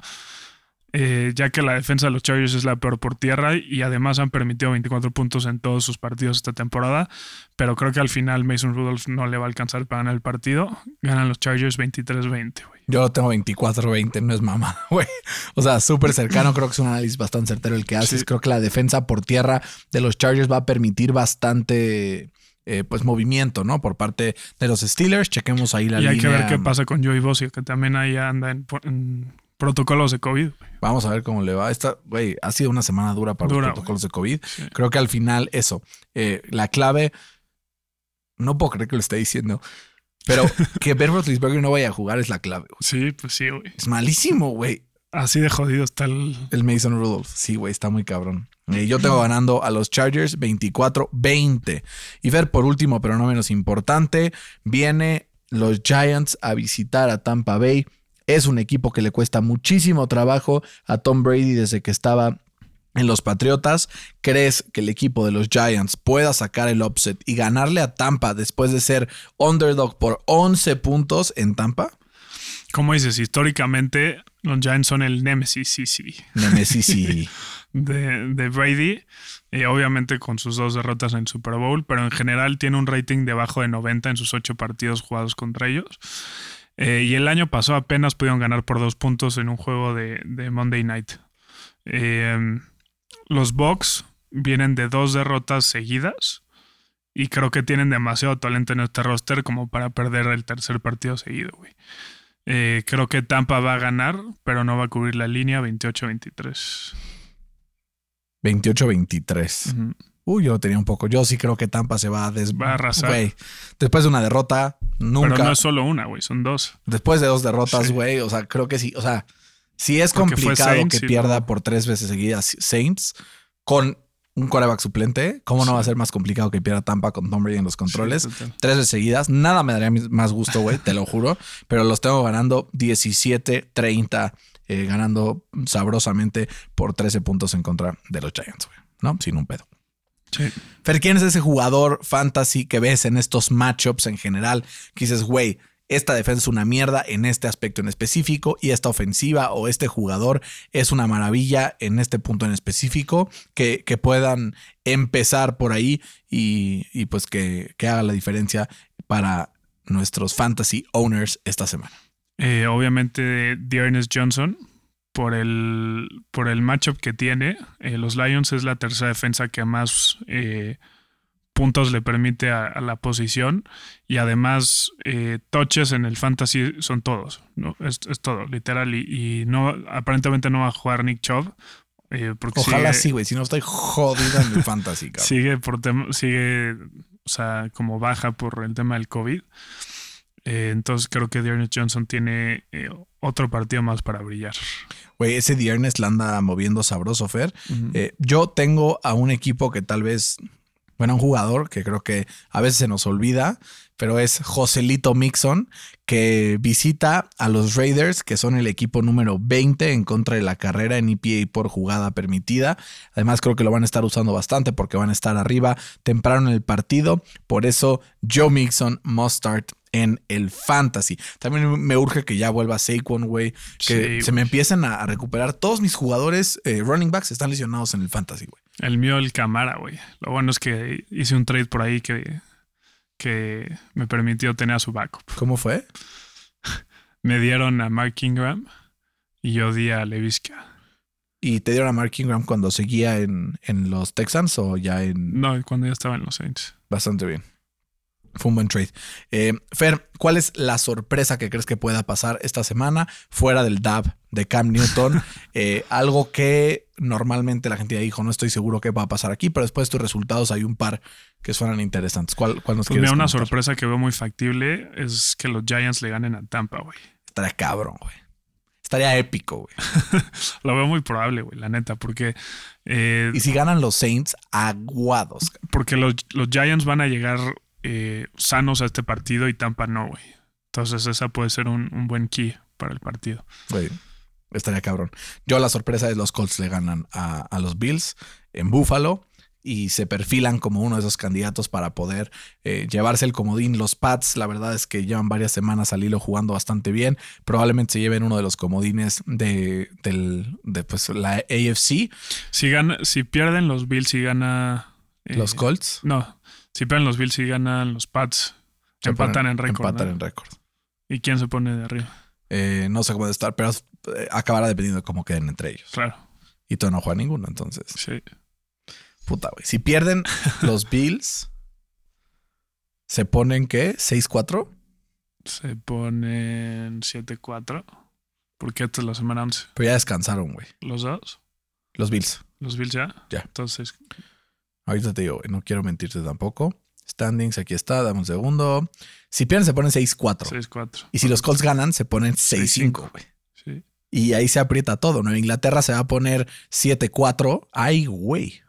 eh, ya que la defensa de los Chargers es la peor por tierra y además han permitido 24 puntos en todos sus partidos esta temporada, pero creo que al final Mason Rudolph no le va a alcanzar para ganar el partido. Ganan los Chargers 23-20, güey. Yo lo tengo 24-20, no es mamá, güey. O sea, súper cercano, creo que es un análisis bastante certero el que haces. Creo que la defensa por tierra de los Chargers va a permitir bastante... Eh, pues movimiento, ¿no? Por parte de los Steelers. Chequemos ahí la línea. Y hay que ver qué pasa con Joey Bossy, que también ahí anda en, protocolos de COVID. Vamos a ver cómo le va. Esta, güey, ha sido una semana dura para los protocolos de COVID. Creo que al final, eso, eh, la clave, no puedo creer que lo esté diciendo, pero que Ben Roethlisberger no vaya a jugar es la clave. Sí, pues sí, güey. Es malísimo, güey. Así de jodido está el... El Mason Rudolph. Sí, güey, está muy cabrón. Eh, yo tengo ganando a los Chargers 24-20. Y ver por último, pero no menos importante, viene los Giants a visitar a Tampa Bay. Es un equipo que le cuesta muchísimo trabajo a Tom Brady desde que estaba en los Patriotas. ¿Crees que el equipo de los Giants pueda sacar el upset y ganarle a Tampa después de ser underdog por 11 puntos en Tampa? Como dices, históricamente los Giants son el Nemesis sí, sí, Nemesis y de, de Brady. Y obviamente con sus dos derrotas en Super Bowl, pero en general tiene un rating debajo de 90 en sus ocho partidos jugados contra ellos. Eh, y el año pasado apenas pudieron ganar por dos puntos en un juego de, de Monday Night. Eh, los Bucks vienen de dos derrotas seguidas y creo que tienen demasiado talento en este roster como para perder el tercer partido seguido, güey. Eh, creo que Tampa va a ganar, pero no va a cubrir la línea 28-23. 28-23. Ujú. Uy, yo tenía un poco. Yo sí creo que Tampa se va a des... Va a arrasar. Güey, Después de una derrota, nunca. Pero no es solo una, güey, son dos. Después de dos derrotas, Sí. güey. O sea, creo que sí. O sea, sí es Porque complicado Saints que pierda por tres veces seguidas Saints con un quarterback suplente. ¿Cómo no va a ser más complicado que pierda Tampa con Tom Brady en los controles? Tres veces seguidas. Nada me daría más gusto, güey, te lo juro. Pero los tengo ganando 17-30, eh, ganando sabrosamente por 13 puntos en contra de los Giants, güey. ¿No? Sin un pedo. Sí. Fer, ¿quién es ese jugador fantasy que ves en estos matchups en general? Que dices, güey, esta defensa es una mierda en este aspecto en específico y esta ofensiva o este jugador es una maravilla en este punto en específico, que, que puedan empezar por ahí y, y pues que, que haga la diferencia para nuestros fantasy owners esta semana. Eh, obviamente, Dearness Johnson, por el, por el matchup que tiene, eh, los Lions es la tercera defensa que más eh, puntos le permite a, a la posición y además eh, touches en el fantasy son todos, ¿no? es, es todo, literal. Y, y no aparentemente no va a jugar Nick Chubb. eh, porque Ojalá sigue- sí, güey, si no estoy jodido en el fantasy, cabrón. sigue por tema, sigue, o sea, como baja por el tema del COVID. Eh, entonces creo que Dearness Johnson tiene otro partido más para brillar. Güey, ese Diernes la anda moviendo sabroso, Fer. Eh, yo tengo a un equipo que tal vez, bueno, un jugador que creo que a veces se nos olvida, pero es Joselito Mixon, que visita a los Raiders, que son el equipo número 20 en contra de la carrera en EPA por jugada permitida. Además, creo que lo van a estar usando bastante porque van a estar arriba temprano en el partido. Por eso, Joe Mixon must start en el fantasy. También me urge que ya vuelva Saquon, güey. Que Sí, se me empiecen a, a recuperar. Todos mis jugadores eh, running backs están lesionados en el fantasy, güey. El mío, el Camara, güey. Lo bueno es que hice un trade por ahí que, que me permitió tener a su backup. ¿Cómo fue? Me dieron a Mark Ingram y yo di a Levisca. ¿Y te dieron a Mark Ingram cuando seguía en, en los Texans o ya en No, cuando ya estaba en los Saints. bastante bien? Fue un buen trade. Eh, Fer, ¿cuál es la sorpresa que crees que pueda pasar esta semana fuera del DAB de Cam Newton? Eh, algo que normalmente la gente ya dijo, no estoy seguro qué va a pasar aquí, pero después de tus resultados hay un par que suenan interesantes. ¿Cuál, cuál nos Pues quieres mira, una comentar? sorpresa que veo muy factible es que los Giants le ganen a Tampa, güey. Estaría cabrón, güey. Estaría épico, güey. Lo veo muy probable, güey, la neta, porque, eh, Y si ganan los Saints, aguados. porque los, los Giants van a llegar eh, sanos a este partido y Tampa no, güey. Entonces esa puede ser un, un buen key para el partido. Güey, estaría cabrón. Yo la sorpresa es los Colts le ganan a, a los Bills en Buffalo y se perfilan como uno de esos candidatos para poder eh, llevarse el comodín. Los Pats, la verdad es que llevan varias semanas al hilo jugando bastante bien. Probablemente se lleven uno de los comodines de, del, de pues, la AFC. Si, gana, si pierden los Bills y gana... eh, Los Colts No, si pierden los Bills y ganan los Pats, se empatan ponen- en récord. Empatan ¿no? en récord. ¿Y quién se pone de arriba? Eh, no sé cómo de estar, pero eh, acabará dependiendo de cómo queden entre ellos. Claro, Y tú no juegas ninguno, entonces. sí. Puta, güey. Si pierden los Bills, ¿se ponen qué? ¿6-4? Se ponen 7-4. Porque esta es la semana 11. Pero ya descansaron, güey. ¿Los dos? Los Bills. ¿Los Bills ya? Ya. Entonces, Ahorita te digo, no quiero mentirte tampoco. Standings, aquí está, dame un segundo. Si pierden, se ponen 6-4. 6-4. Y si los Colts ganan, se ponen 6-5, 6-5. güey. Sí. Y ahí se aprieta todo. Nueva Inglaterra se va a poner 7-4. Ay, güey.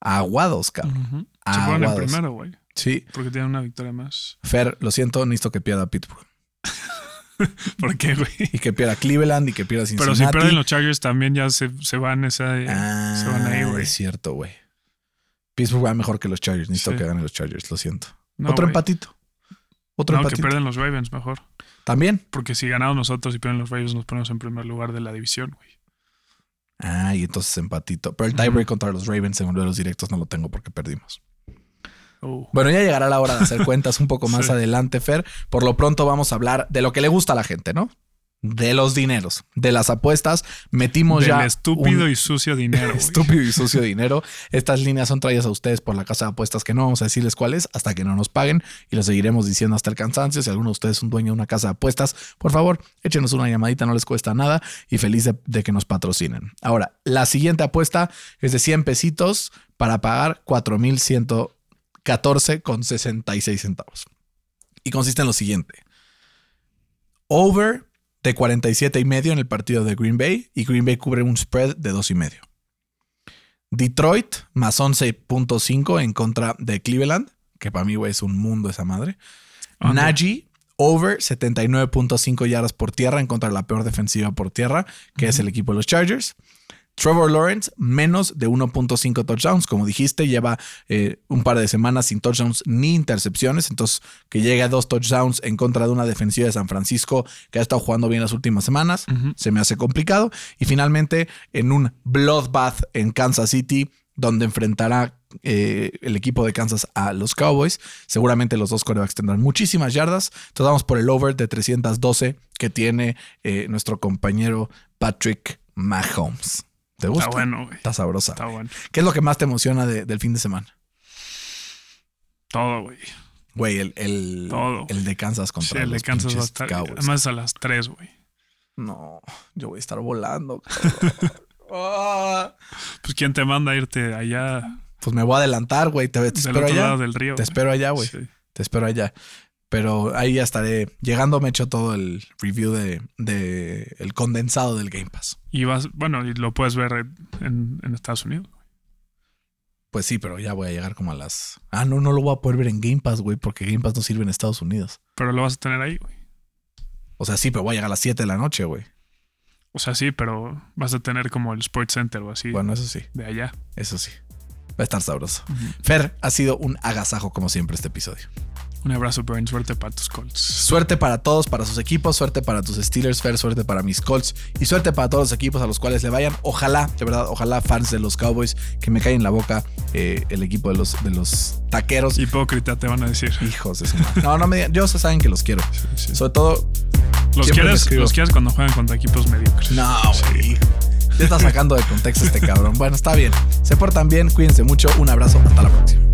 Aguados, cabrón. Ujú. Se ponen en Aguados. primero, güey. Sí. Porque tienen una victoria más. Fer, lo siento, necesito que pierda Pittsburgh. ¿Por qué, güey? Y que pierda Cleveland y que pierda Cincinnati. Pero si pierden los Chargers también ya se, se van esa. Ah, se van ahí, güey. Es cierto, güey. Pittsburgh va mejor que los Chargers. Necesito Sí. que ganen los Chargers, lo siento. No, Otro empatito. Otro No, que empatito. pierden los Ravens mejor. También. Porque si ganamos nosotros y pierden los Ravens, nos ponemos en primer lugar de la división, güey. Ah, y entonces empatito. Pero el tiebreak contra los Ravens en uno de los directos no lo tengo porque perdimos. Uh, Bueno, ya llegará la hora de hacer cuentas un poco más Sí. adelante, Fer. Por lo pronto vamos a hablar de lo que le gusta a la gente, ¿no? De los dineros, de las apuestas. Metimos del ya estúpido un y sucio dinero, estúpido y sucio dinero. Estas líneas son traídas a ustedes por la casa de apuestas que no vamos a decirles cuál es hasta que no nos paguen y lo seguiremos diciendo hasta el cansancio. Si alguno de ustedes es un dueño de una casa de apuestas, por favor, échenos una llamadita, no les cuesta nada y feliz de, de que nos patrocinen. Ahora, la siguiente apuesta es de 100 pesitos para pagar 4,114 con 66 centavos. Y consiste en lo siguiente. Over de 47 y medio en el partido de Green Bay y Green Bay cubre un spread de 2 y medio. Detroit más 11.5 en contra de Cleveland, que para mí güey, es un mundo esa madre. Under. Najee over 79.5 yardas por tierra en contra de la peor defensiva por tierra, que es el equipo de los Chargers. Trevor Lawrence, menos de 1.5 touchdowns. Como dijiste, lleva eh, un par de semanas sin touchdowns ni intercepciones. Entonces, que llegue a dos touchdowns en contra de una defensiva de San Francisco que ha estado jugando bien las últimas semanas, se me hace complicado. Y finalmente, en un bloodbath en Kansas City, donde enfrentará eh, el equipo de Kansas a los Cowboys. Seguramente los dos corebacks tendrán muchísimas yardas. Entonces vamos por el over de 312 que tiene eh, nuestro compañero Patrick Mahomes. ¿Te gusta? Está bueno, güey. Está sabrosa. Está bueno. ¿Qué es lo que más te emociona de- del fin de semana? Todo, güey. Güey, el, el, Todo. el de Kansas Sí, contra el de Kansas va a estar. Cowboys. Además a las 3, güey. no, yo voy a estar volando. Ah. Pues quién te manda a irte allá pues me voy a adelantar, güey. Te, te del espero otro allá. lado del río. Te espero allá, güey. Sí. Te espero allá. Pero ahí ya estaré. Llegando me echo todo el review de, de el condensado del Game Pass. Y vas, bueno, y lo puedes ver en, en Estados Unidos. Pues sí, pero ya voy a llegar como a las. Ah, no, no lo voy a poder ver en Game Pass, güey, porque Game Pass no sirve en Estados Unidos. Pero lo vas a tener ahí, güey. O sea, sí, pero voy a llegar a las 7 de la noche, güey. O sea, sí, pero vas a tener como el Sports Center o así Bueno, eso sí, de allá. eso sí. Va a estar sabroso. Fer, ha sido un agasajo como siempre este episodio. Un abrazo, Brian. Suerte para tus Colts. Suerte para todos, para sus equipos, suerte para tus Steelers, Fer, suerte para mis Colts y suerte para todos los equipos a los cuales le vayan. Ojalá, de verdad, ojalá fans de los Cowboys que me caen en la boca eh, el equipo de los, de los taqueros. Hipócrita, te van a decir. Hijos de su madre. No, no me digan, yo saben que los quiero. sí. Sobre todo, Los quieres, los quieres cuando juegan contra equipos mediocres. no, güey. Ya está sacando de contexto este cabrón. Bueno, está bien. Se portan bien, cuídense mucho. Un abrazo, hasta la próxima.